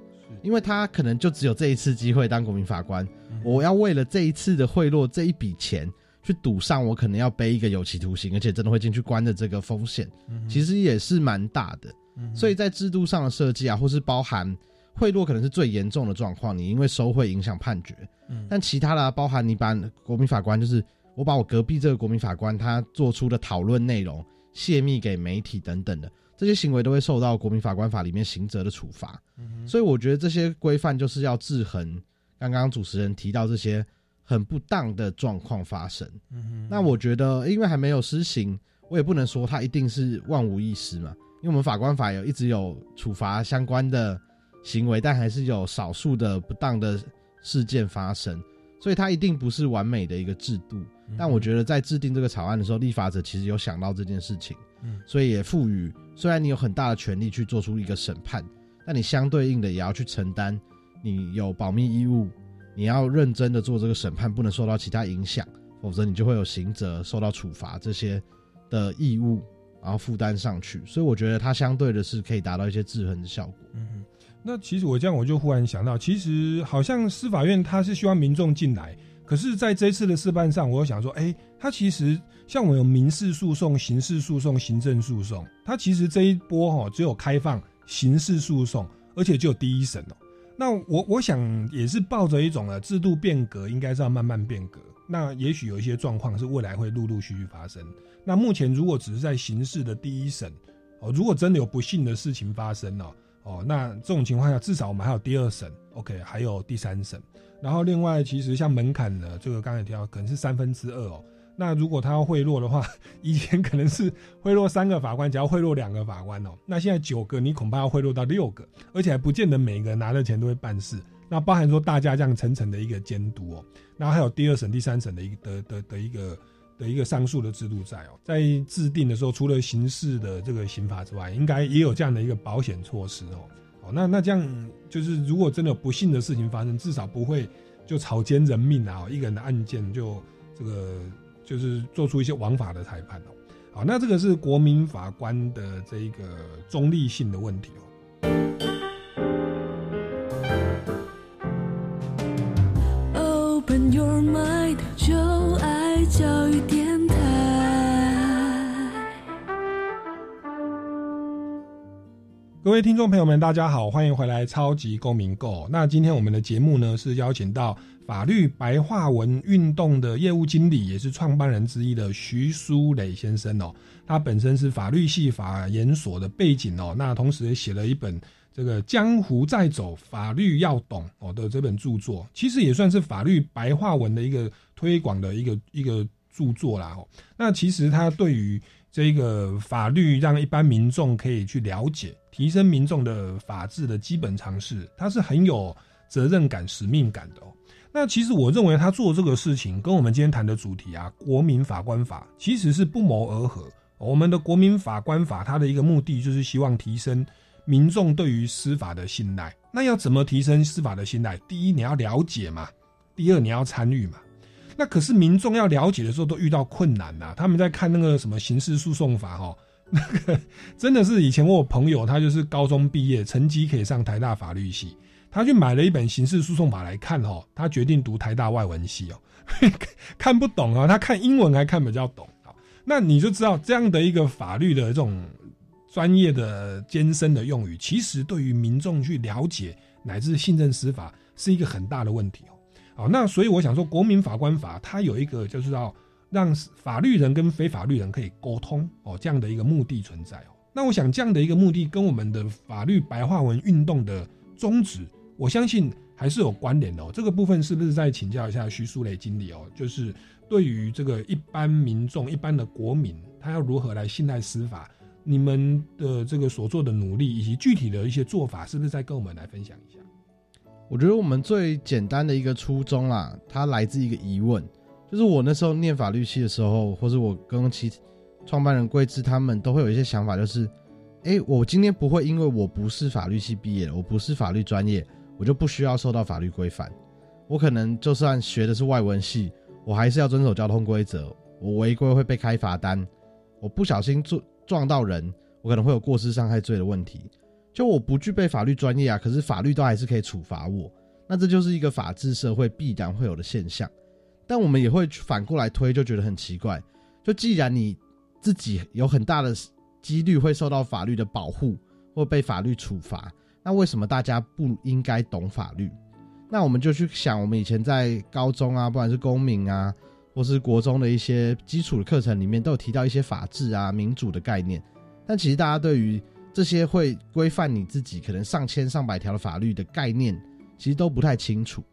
Speaker 3: 因为他可能就只有这一次机会当国民法官，我要为了这一次的贿赂这一笔钱。去赌上我可能要背一个有期徒刑，而且真的会进去关的这个风险，其实也是蛮大的。所以在制度上的设计啊，或是包含贿赂可能是最严重的状况，你因为收贿影响判决。
Speaker 1: 嗯
Speaker 3: 但其他的、啊、包含你把国民法官，就是我把我隔壁这个国民法官他做出的讨论内容泄密给媒体等等的这些行为，都会受到国民法官法里面刑责的处罚。所以我觉得这些规范就是要制衡刚刚主持人提到这些很不当的状况发生。
Speaker 1: 嗯
Speaker 3: 那我觉得，因为还没有施行，我也不能说它一定是万无一失嘛。因为我们法官法有一直有处罚相关的行为，但还是有少数的不当的事件发生，所以它一定不是完美的一个制度。但我觉得在制定这个草案的时候，立法者其实有想到这件事情，
Speaker 1: 嗯。
Speaker 3: 所以也赋予，虽然你有很大的权利去做出一个审判，但你相对应的也要去承担，你有保密义务，你要认真的做这个审判，不能受到其他影响，否则你就会有刑责、受到处罚这些的义务，然后负担上去。所以我觉得它相对的是可以达到一些制衡的效果。
Speaker 1: 嗯，那其实我这样我就忽然想到，其实好像司法院他是希望民众进来，可是在这次的示范上，我又想说，哎、他其实像我们有民事诉讼、刑事诉讼、行政诉讼，他其实这一波哈、只有开放刑事诉讼，而且只有第一审哦。那我我想也是抱着一种呢制度变革，应该是要慢慢变革。那也许有一些状况是未来会陆陆续续发生。那目前如果只是在刑事的第一审，哦，如果真的有不幸的事情发生哦，哦，那这种情况下，至少我们还有第二审，OK，还有第三审。然后另外，其实像门槛呢，这个刚才提到可能是三分之二哦。那如果他要贿赂的话，以前可能是贿赂三个法官，只要贿赂两个法官哦。那现在九个，你恐怕要贿赂到六个，而且还不见得每个人拿的钱都会办事。那包含说大家这样层层的一个监督哦，那还有第二审、第三审的一个的的的一个的一个上诉的制度在哦，在制定的时候，除了刑事的这个刑法之外，应该也有这样的一个保险措施哦。哦，那那这样就是，如果真的有不幸的事情发生，至少不会就草菅人命啊，一个人的案件就这个就是做出一些枉法的裁判哦。好，那这个是国民法官的这一个中立性的问题哦。各位听众朋友们，大家好，欢迎回来《超级公民购》。那今天我们的节目呢，是邀请到法律白话文运动的业务经理，也是创办人之一的徐书磊先生哦。他本身是法律系法研所的背景哦，那同时也写了一本这个《江湖再走，法律要懂》哦的这本著作，其实也算是法律白话文的一个推广的一个一个著作啦哦。那其实他对于这个法律让一般民众可以去了解，提升民众的法治的基本常识，他是很有责任感、使命感的哦。那其实我认为他做这个事情，跟我们今天谈的主题啊，国民法官法其实是不谋而合。我们的国民法官法，它的一个目的就是希望提升民众对于司法的信赖。那要怎么提升司法的信赖？第一，你要了解嘛；第二，你要参与嘛。那可是民众要了解的时候，都遇到困难呐、他们在看那个什么刑事诉讼法哦，那个真的是以前我有朋友，他就是高中毕业，成绩可以上台大法律系，他去买了一本刑事诉讼法来看哦，他决定读台大外文系哦，看不懂啊，他看英文还看比较懂。好，那你就知道这样的一个法律的这种专业的艰深的用语，其实对于民众去了解乃至信任司法是一个很大的问题哦。好，那所以我想说，国民法官法它有一个就是要让法律人跟非法律人可以沟通哦，这样的一个目的存在哦。那我想这样的一个目的跟我们的法律白话文运动的宗旨，我相信还是有关联的哦。这个部分是不是再请教一下徐书磊经理哦？就是对于这个一般民众、一般的国民，他要如何来信赖司法？你们的这个所做的努力以及具体的一些做法，是不是再跟我们来分享一下？
Speaker 3: 我觉得我们最简单的一个初衷啦，它来自一个疑问，就是我那时候念法律系的时候，或者我跟其创办人桂枝他们都会有一些想法，就是，哎，我今天不会因为我不是法律系毕业的，我不是法律专业，我就不需要受到法律规范。我可能就算学的是外文系，我还是要遵守交通规则，我违规会被开罚单，我不小心撞撞到人，我可能会有过失伤害罪的问题。就我不具备法律专业啊，可是法律都还是可以处罚我，那这就是一个法治社会必然会有的现象。但我们也会反过来推，就觉得很奇怪。就既然你自己有很大的几率会受到法律的保护或被法律处罚，那为什么大家不应该懂法律？那我们就去想，我们以前在高中啊，不管是公民啊，或是国中的一些基础的课程里面，都有提到一些法治啊、民主的概念。但其实大家对于这些会规范你自己可能上千上百条的法律的概念，其实都不太清楚，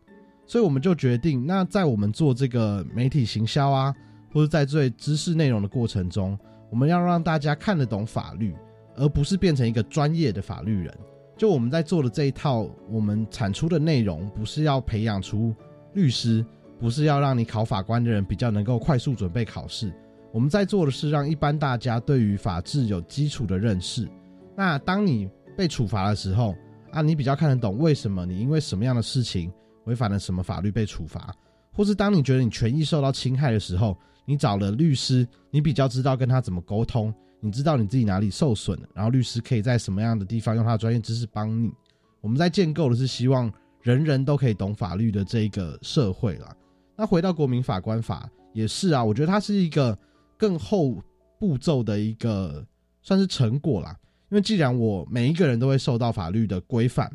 Speaker 3: 所以我们就决定，那在我们做这个媒体行销啊，或者在做知识内容的过程中，我们要让大家看得懂法律，而不是变成一个专业的法律人。就我们在做的这一套，我们产出的内容，不是要培养出律师，不是要让你考法官的人比较能够快速准备考试，我们在做的是让一般大家对于法治有基础的认识。那当你被处罚的时候啊，你比较看得懂为什么你因为什么样的事情违反了什么法律被处罚，或是当你觉得你权益受到侵害的时候，你找了律师，你比较知道跟他怎么沟通，你知道你自己哪里受损了，然后律师可以在什么样的地方用他的专业知识帮你。我们在建构的是希望人人都可以懂法律的这一个社会啦。那回到国民法官法也是啊，我觉得它是一个更后步骤的一个算是成果啦。因为既然我每一个人都会受到法律的规范，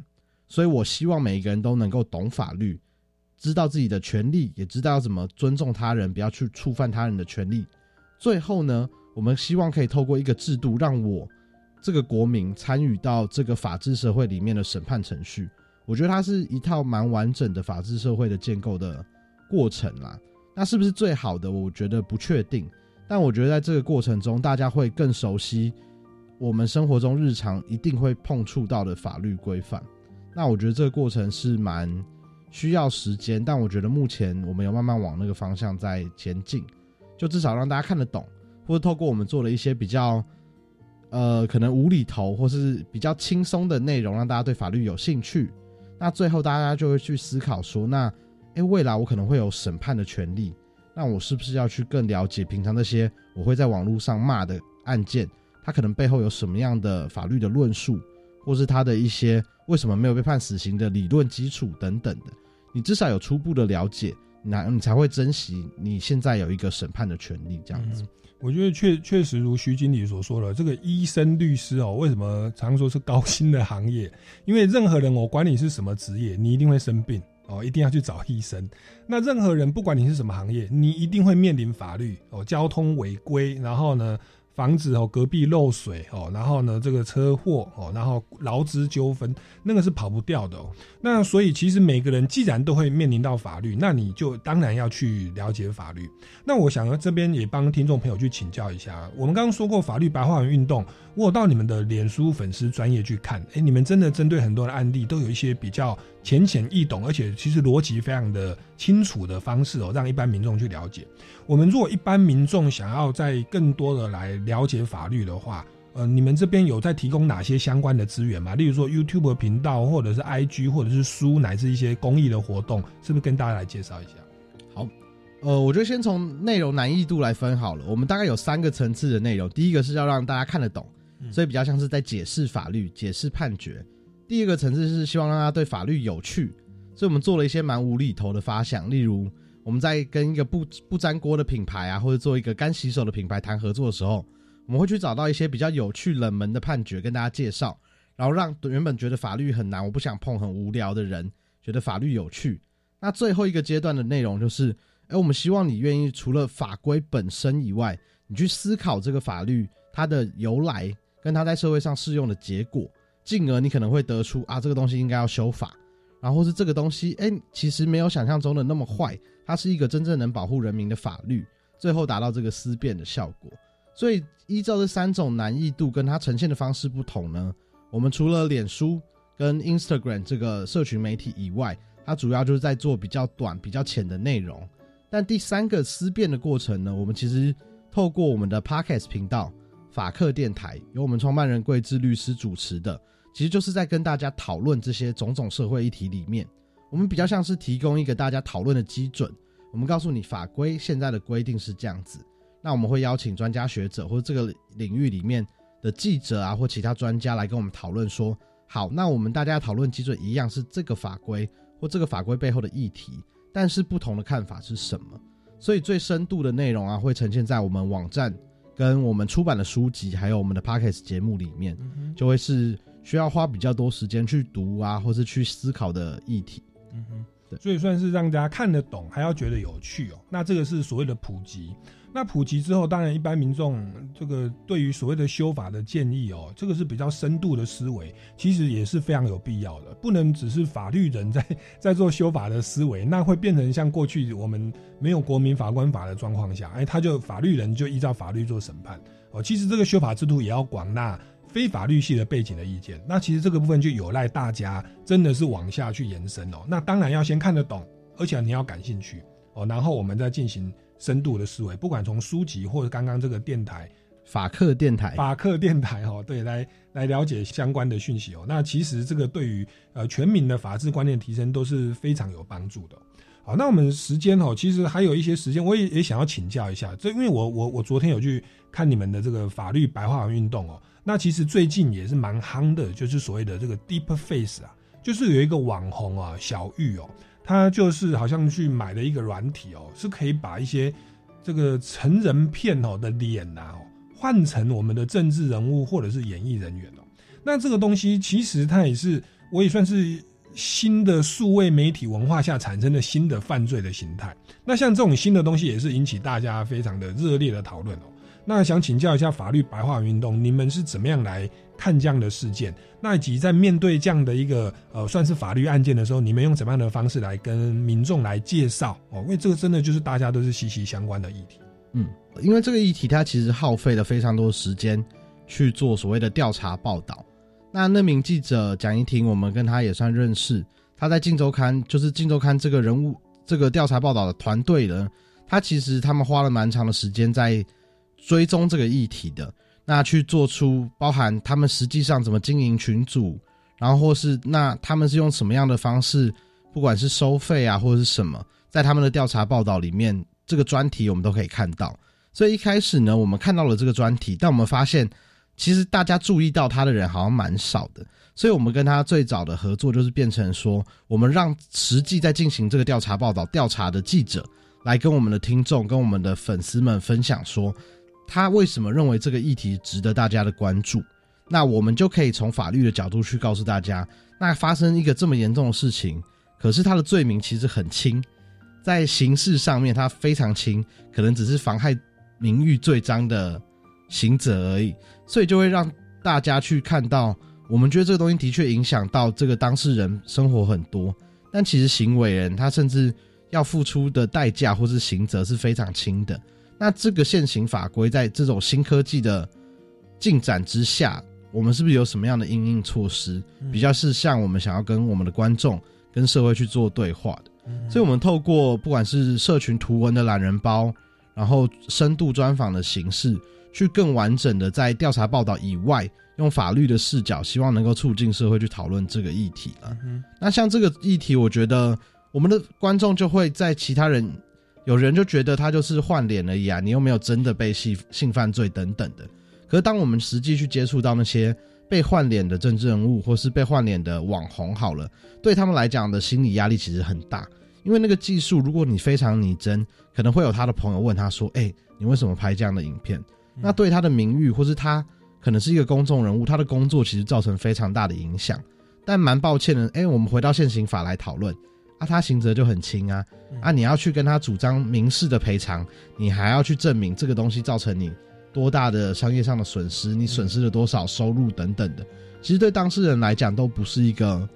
Speaker 3: 所以我希望每一个人都能够懂法律，知道自己的权利，也知道要怎么尊重他人，不要去触犯他人的权利。最后呢，我们希望可以透过一个制度，让我这个国民参与到这个法治社会里面的审判程序。我觉得它是一套蛮完整的法治社会的建构的过程啦。那是不是最好的？我觉得不确定。但我觉得在这个过程中，大家会更熟悉。我们生活中日常一定会碰触到的法律规范，那我觉得这个过程是蛮需要时间，但我觉得目前我们有慢慢往那个方向在前进，就至少让大家看得懂，或者透过我们做了一些比较，呃，可能无厘头或是比较轻松的内容，让大家对法律有兴趣。那最后大家就会去思考说，那诶，未来我可能会有审判的权利，那我是不是要去更了解平常那些我会在网络上骂的案件？他可能背后有什么样的法律的论述，或是他的一些为什么没有被判死刑的理论基础等等的，你至少有初步的了解，那你才会珍惜你现在有一个审判的权利。这样子，
Speaker 1: 我觉得确确实如徐经理所说的，这个医生、律师哦，为什么常说是高薪的行业？因为任何人，我管你是什么职业，你一定会生病哦，一定要去找医生。那任何人，不管你是什么行业，你一定会面临法律哦，交通违规，然后呢？防止哦隔壁漏水哦，然后呢这个车祸哦，然后劳资纠纷，那个是跑不掉的哦。那所以其实每个人既然都会面临到法律，那你就当然要去了解法律。那我想这边也帮听众朋友去请教一下，我们刚刚说过法律白话文运动，我到你们的脸书粉丝专业去看，哎，你们真的针对很多的案例都有一些比较。浅显易懂，而且其实逻辑非常的清楚的方式哦，让一般民众去了解。我们如果一般民众想要在更多的来了解法律的话，呃，你们这边有在提供哪些相关的资源吗？例如说 YouTube 频道，或者是 IG，或者是书，乃至一些公益的活动，是不是跟大家来介绍一下？
Speaker 3: 好，呃，我觉得先从内容难易度来分好了。我们大概有三个层次的内容，第一个是要让大家看得懂，所以比较像是在解释法律、解释判决。第二个层次是希望让大家对法律有趣，所以我们做了一些蛮无厘头的发想，例如我们在跟一个不不粘锅的品牌啊，或者做一个干洗手的品牌谈合作的时候，我们会去找到一些比较有趣、冷门的判决跟大家介绍，然后让原本觉得法律很难、我不想碰、很无聊的人觉得法律有趣。那最后一个阶段的内容就是，哎我们希望你愿意除了法规本身以外，你去思考这个法律它的由来跟他在社会上适用的结果，进而你可能会得出啊这个东西应该要修法，然后是这个东西哎其实没有想象中的那么坏，它是一个真正能保护人民的法律，最后达到这个思辨的效果。所以依照这三种难易度跟它呈现的方式不同呢，我们除了脸书跟 Instagram 这个社群媒体以外，它主要就是在做比较短、比较浅的内容。但第三个思辨的过程呢，我们其实透过我们的 Podcast 频道法克电台，由我们创办人桂智律师主持的，其实就是在跟大家讨论这些种种社会议题里面，我们比较像是提供一个大家讨论的基准。我们告诉你法规现在的规定是这样子，那我们会邀请专家学者或这个领域里面的记者啊，或其他专家来跟我们讨论说，好，那我们大家讨论基准一样是这个法规或这个法规背后的议题。但是不同的看法是什么？所以最深度的内容啊，会呈现在我们网站、跟我们出版的书籍，还有我们的 podcast 节目里面，就会是需要花比较多时间去读啊，或是去思考的议题。
Speaker 1: 嗯哼，对，所以算是让大家看得懂，还要觉得有趣哦。那这个是所谓的普及。那普及之后，当然一般民众这个对于所谓的修法的建议哦，这个是比较深度的思维，其实也是非常有必要的。不能只是法律人在在做修法的思维，那会变成像过去我们没有国民法官法的状况下，哎，他就法律人就依照法律做审判哦。其实这个修法制度也要广纳非法律系的背景的意见。那其实这个部分就有赖大家真的是往下去延伸哦。那当然要先看得懂，而且你要感兴趣哦，然后我们再进行。深度的思维，不管从书籍或者刚刚这个电台
Speaker 3: 法克电台
Speaker 1: 法克电台哦，对，来来了解相关的讯息哦。那其实这个对于呃全民的法治观念提升都是非常有帮助的。好，那我们时间哦，其实还有一些时间，我也也想要请教一下，这因为我我我昨天有去看你们的这个法律白话文运动哦。那其实最近也是蛮夯的，就是所谓的这个 Deep Face 啊，就是有一个网红啊小玉哦。他就是好像去买了一个软体哦，是可以把一些这个成人片哦的脸呐哦，换成我们的政治人物或者是演艺人员哦。那这个东西其实它也是，我也算是新的数位媒体文化下产生的新的犯罪的形态。那像这种新的东西也是引起大家非常的热烈的讨论哦。那想请教一下法律白话运动，你们是怎么样来？看这样的事件，那以及在面对这样的一个呃算是法律案件的时候，你们用怎么样的方式来跟民众来介绍哦？因为这个真的就是大家都是息息相关的议题。
Speaker 3: 嗯，因为这个议题它其实耗费了非常多时间去做所谓的调查报道。那那名记者蒋一婷，我们跟他也算认识。他在《镜周刊》就是《镜周刊》这个人物这个调查报道的团队呢，他其实他们花了蛮长的时间在追踪这个议题的。那去做出包含他们实际上怎么经营群组，然后或是那他们是用什么样的方式，不管是收费啊或者是什么，在他们的调查报道里面，这个专题我们都可以看到。所以一开始呢，我们看到了这个专题，但我们发现其实大家注意到他的人好像蛮少的。所以我们跟他最早的合作就是变成说，我们让实际在进行这个调查报道调查的记者来跟我们的听众、跟我们的粉丝们分享说。他为什么认为这个议题值得大家的关注？那我们就可以从法律的角度去告诉大家，那发生一个这么严重的事情，可是他的罪名其实很轻，在刑事上面他非常轻，可能只是妨害名誉罪章的刑责而已，所以就会让大家去看到，我们觉得这个东西的确影响到这个当事人生活很多，但其实行为人他甚至要付出的代价或是刑责是非常轻的。那这个现行法规在这种新科技的进展之下，我们是不是有什么样的应应措施，比较是像我们想要跟我们的观众、跟社会去做对话的？所以，我们透过不管是社群图文的懒人包，然后深度专访的形式，去更完整的在调查报道以外，用法律的视角，希望能够促进社会去讨论这个议题了。那像这个议题，我觉得我们的观众就会在其他人。有人就觉得他就是换脸而已啊，你又没有真的被性性犯罪等等的。可是当我们实际去接触到那些被换脸的政治人物，或是被换脸的网红，好了，对他们来讲的心理压力其实很大。因为那个技术，如果你非常拟真，可能会有他的朋友问他说：“哎，你为什么拍这样的影片？”那对他的名誉，或是他可能是一个公众人物，他的工作其实造成非常大的影响。但蛮抱歉的，哎，我们回到现行法来讨论。啊，他刑责就很轻啊，啊，你要去跟他主张民事的赔偿，你还要去证明这个东西造成你多大的商业上的损失，你损失了多少收入等等的，其实对当事人来讲都不是一个，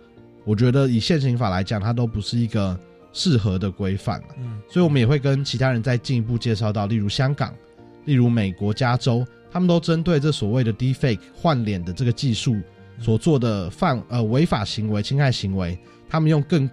Speaker 3: 我觉得以现行法来讲，它都不是一个适合的规范
Speaker 1: 嗯，
Speaker 3: 所以我们也会跟其他人再进一步介绍到，例如香港，例如美国加州，他们都针对这所谓的 deepfake 换脸的这个技术所做的犯呃违法行为、侵害行为，他们用更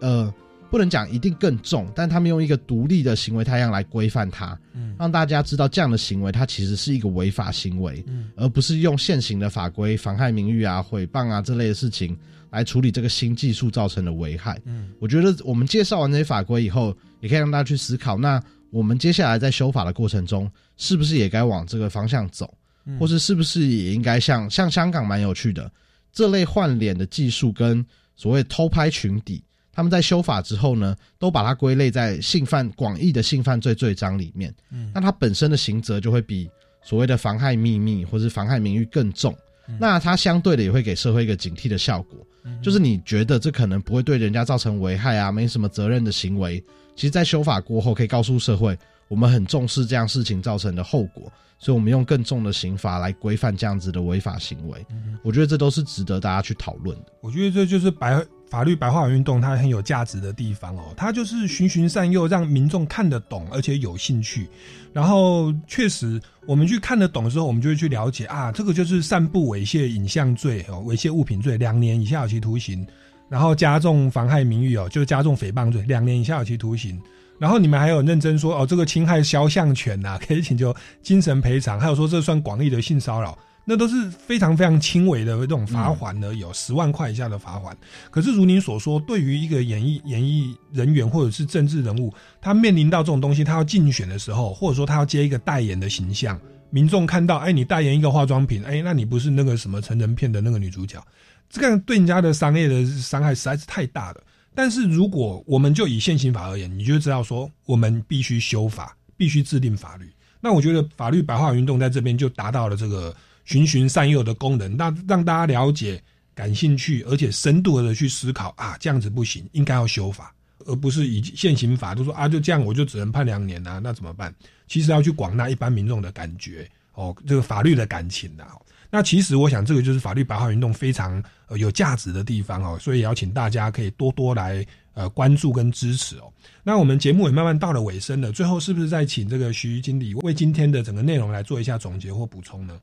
Speaker 3: 呃不能讲一定更重，但他们用一个独立的行为太阳来规范它，
Speaker 1: 嗯。
Speaker 3: 让大家知道这样的行为它其实是一个违法行为，
Speaker 1: 嗯。
Speaker 3: 而不是用现行的法规妨害名誉啊、诽谤啊这类的事情来处理这个新技术造成的危害。
Speaker 1: 嗯。
Speaker 3: 我觉得我们介绍完这些法规以后，也可以让大家去思考，那我们接下来在修法的过程中，是不是也该往这个方向走，
Speaker 1: 嗯。
Speaker 3: 或是是不是也应该像像香港蛮有趣的这类换脸的技术跟所谓偷拍群底，他们在修法之后呢，都把它归类在性犯广义的性犯罪罪章里面。
Speaker 1: 嗯
Speaker 3: 那它本身的刑责就会比所谓的妨害秘密或是妨害名誉更重。
Speaker 1: 嗯
Speaker 3: 那它相对的也会给社会一个警惕的效果，就是你觉得这可能不会对人家造成危害啊，没什么责任的行为，其实，在修法过后可以告诉社会，我们很重视这样事情造成的后果，所以我们用更重的刑罚来规范这样子的违法行为。我觉得这都是值得大家去讨论的。
Speaker 1: 我觉得这就是白法律白话文运动它很有价值的地方哦，它就是循循善诱，让民众看得懂，而且有兴趣。然后确实，我们去看得懂的时候，我们就会去了解啊，这个就是散布猥亵影像罪哦，猥亵物品罪，两年以下有期徒刑。然后加重妨害名誉哦，就加重诽谤罪，两年以下有期徒刑。然后你们还有认真说哦，这个侵害肖像权呐、可以请求精神赔偿，还有说这算广义的性骚扰，那都是非常非常轻微的这种罚款而已、哦，十万块以下的罚款。可是如您所说，对于一个演艺演艺人员或者是政治人物，他面临到这种东西，他要竞选的时候，或者说他要接一个代言的形象，民众看到，哎，你代言一个化妆品，哎，那你不是那个什么成人片的那个女主角，这个对人家的商业的伤害实在是太大了。但是如果我们就以现行法而言，你就知道说，我们必须修法，必须制定法律。那我觉得法律白话运动在这边就达到了这个循循善诱的功能，那让大家了解、感兴趣，而且深度的去思考啊，这样子不行，应该要修法，而不是以现行法就说啊，就这样我就只能判两年啊，那怎么办？其实要去广纳一般民众的感觉哦，这个法律的感情的、啊。那其实我想，这个就是法律白话运动非常呃有价值的地方哦，所以也要请大家可以多多来呃关注跟支持哦。那我们节目也慢慢到了尾声了，最后是不是再请这个徐经理为今天的整个内容来做一下总结或补充呢？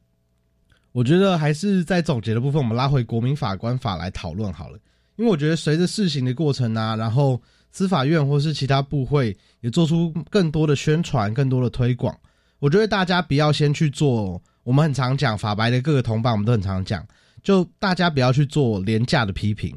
Speaker 3: 我觉得还是在总结的部分，我们拉回国民法官法来讨论好了。因为我觉得随着试行的过程啊，然后司法院或是其他部会也做出更多的宣传、更多的推广。我觉得大家不要先去做，我们很常讲法白的各个同伴，我们都很常讲，就大家不要去做廉价的批评。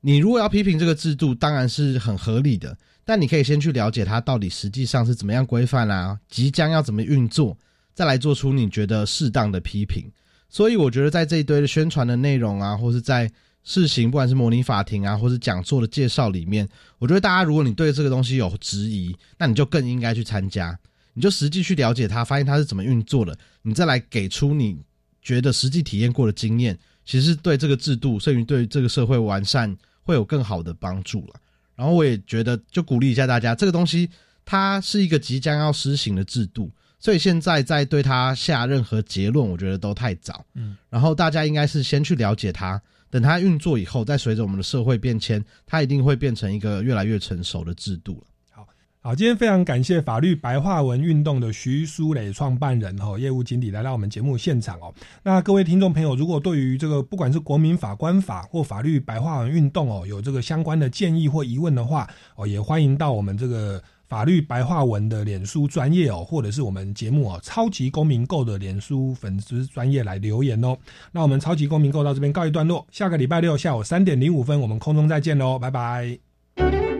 Speaker 3: 你如果要批评这个制度，当然是很合理的，但你可以先去了解它到底实际上是怎么样规范啊，即将要怎么运作，再来做出你觉得适当的批评。所以我觉得在这一堆的宣传的内容啊，或是在试行，不管是模拟法庭啊，或是讲座的介绍里面，我觉得大家如果你对这个东西有质疑，那你就更应该去参加，你就实际去了解它，发现它是怎么运作的，你再来给出你觉得实际体验过的经验，其实对这个制度，甚至对这个社会完善会有更好的帮助了。然后我也觉得，就鼓励一下大家，这个东西它是一个即将要施行的制度。所以现在在对他下任何结论，我觉得都太早。
Speaker 1: 嗯，
Speaker 3: 然后大家应该是先去了解他，等他运作以后，再随着我们的社会变迁，它一定会变成一个越来越成熟的制度了。
Speaker 1: 好，今天非常感谢法律白话文运动的徐书磊创办人哦，业务经理来到我们节目现场哦。那各位听众朋友，如果对于这个不管是国民法官法或法律白话文运动哦，有这个相关的建议或疑问的话哦，也欢迎到我们这个法律白话文的脸书专业哦，或者是我们节目哦超级公民购的脸书粉丝专业来留言哦。那我们超级公民购到这边告一段落，下个礼拜六下午三点零五分，我们空中再见喽，拜拜。